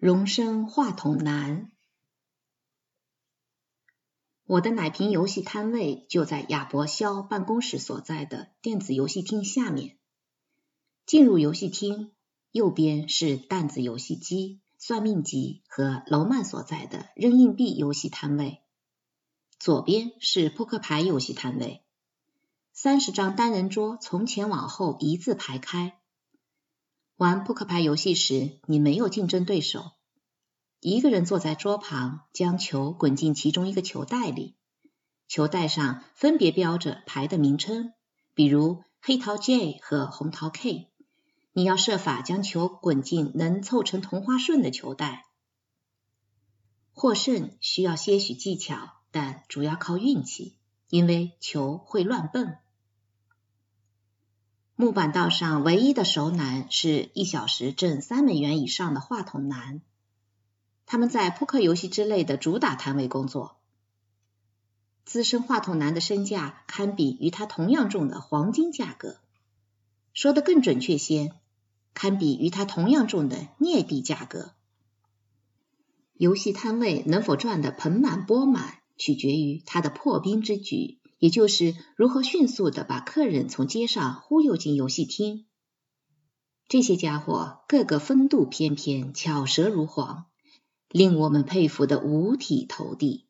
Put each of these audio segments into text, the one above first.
荣升话筒男。我的奶瓶游戏摊位就在亚伯肖办公室所在的电子游戏厅下面。进入游戏厅，右边是弹子游戏机、算命机和楼曼所在的扔硬币游戏摊位，左边是扑克牌游戏摊位。三十张单人桌从前往后一字排开。玩扑克牌游戏时，你没有竞争对手。一个人坐在桌旁，将球滚进其中一个球袋里，球袋上分别标着牌的名称，比如黑桃 J 和红桃 K。你要设法将球滚进能凑成同花顺的球袋。获胜需要些许技巧，但主要靠运气，因为球会乱蹦。木板道上唯一的熟男是一小时挣三美元以上的话筒男，他们在扑克游戏之类的主打摊位工作。资深话筒男的身价堪比与他同样重的黄金价格，说的更准确些，堪比与他同样重的镍币价格。游戏摊位能否赚得盆满钵满，取决于他的破冰之举。也就是如何迅速的把客人从街上忽悠进游戏厅。这些家伙个个风度翩翩，巧舌如簧，令我们佩服的五体投地。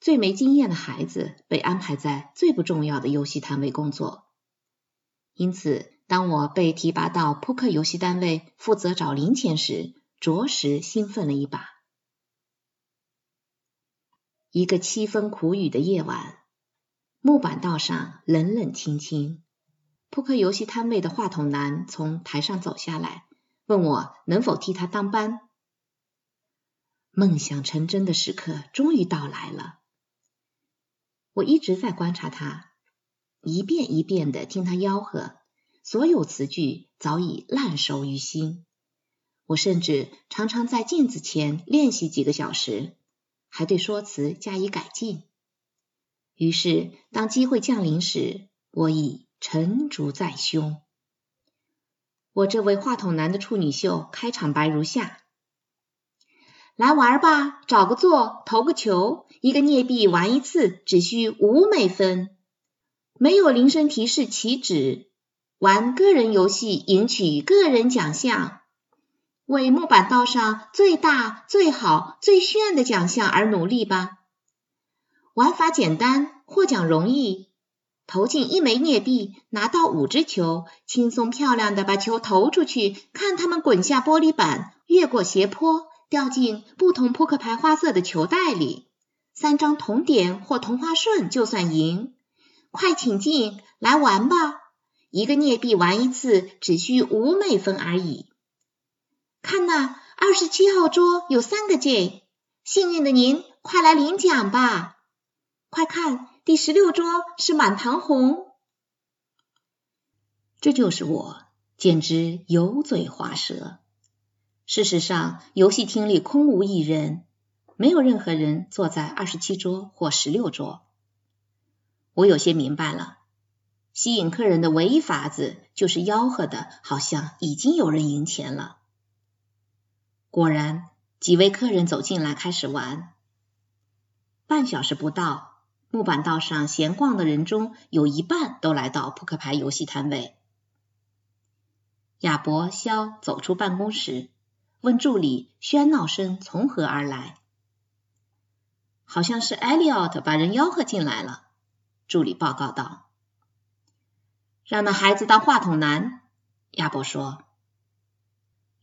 最没经验的孩子被安排在最不重要的游戏摊位工作，因此，当我被提拔到扑克游戏单位负责找零钱时，着实兴奋了一把。一个凄风苦雨的夜晚。木板道上冷冷清清，扑克游戏摊位的话筒男从台上走下来，问我能否替他当班。梦想成真的时刻终于到来了。我一直在观察他，一遍一遍的听他吆喝，所有词句早已烂熟于心。我甚至常常在镜子前练习几个小时，还对说辞加以改进。于是，当机会降临时，我已成竹在胸。我这位话筒男的处女秀开场白如下：来玩吧，找个座，投个球，一个镍币玩一次，只需五美分。没有铃声提示起止，玩个人游戏，赢取个人奖项，为木板道上最大、最好、最炫的奖项而努力吧。玩法简单，获奖容易。投进一枚镍币，拿到五只球，轻松漂亮的把球投出去，看他们滚下玻璃板，越过斜坡，掉进不同扑克牌花色的球袋里。三张铜点或同花顺就算赢。快请进来玩吧！一个镍币玩一次，只需五美分而已。看那二十七号桌有三个 J，幸运的您，快来领奖吧！快看，第十六桌是满堂红。这就是我，简直油嘴滑舌。事实上，游戏厅里空无一人，没有任何人坐在二十七桌或十六桌。我有些明白了，吸引客人的唯一法子就是吆喝的，好像已经有人赢钱了。果然，几位客人走进来开始玩。半小时不到。木板道上闲逛的人中有一半都来到扑克牌游戏摊位。亚伯肖走出办公室，问助理：“喧闹声从何而来？”好像是艾利奥特把人吆喝进来了。助理报告道：“让那孩子当话筒男。”亚伯说。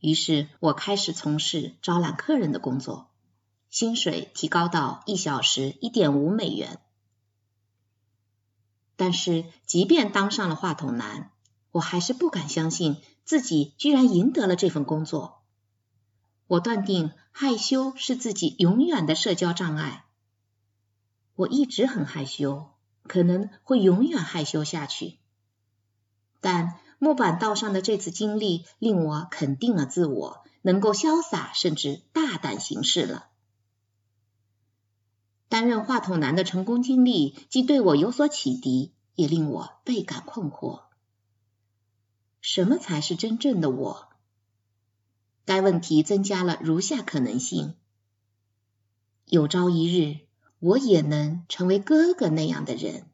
于是我开始从事招揽客人的工作，薪水提高到一小时一点五美元。但是，即便当上了话筒男，我还是不敢相信自己居然赢得了这份工作。我断定害羞是自己永远的社交障碍。我一直很害羞，可能会永远害羞下去。但木板道上的这次经历令我肯定了自我，能够潇洒甚至大胆行事了。担任话筒男的成功经历，既对我有所启迪，也令我倍感困惑。什么才是真正的我？该问题增加了如下可能性：有朝一日，我也能成为哥哥那样的人。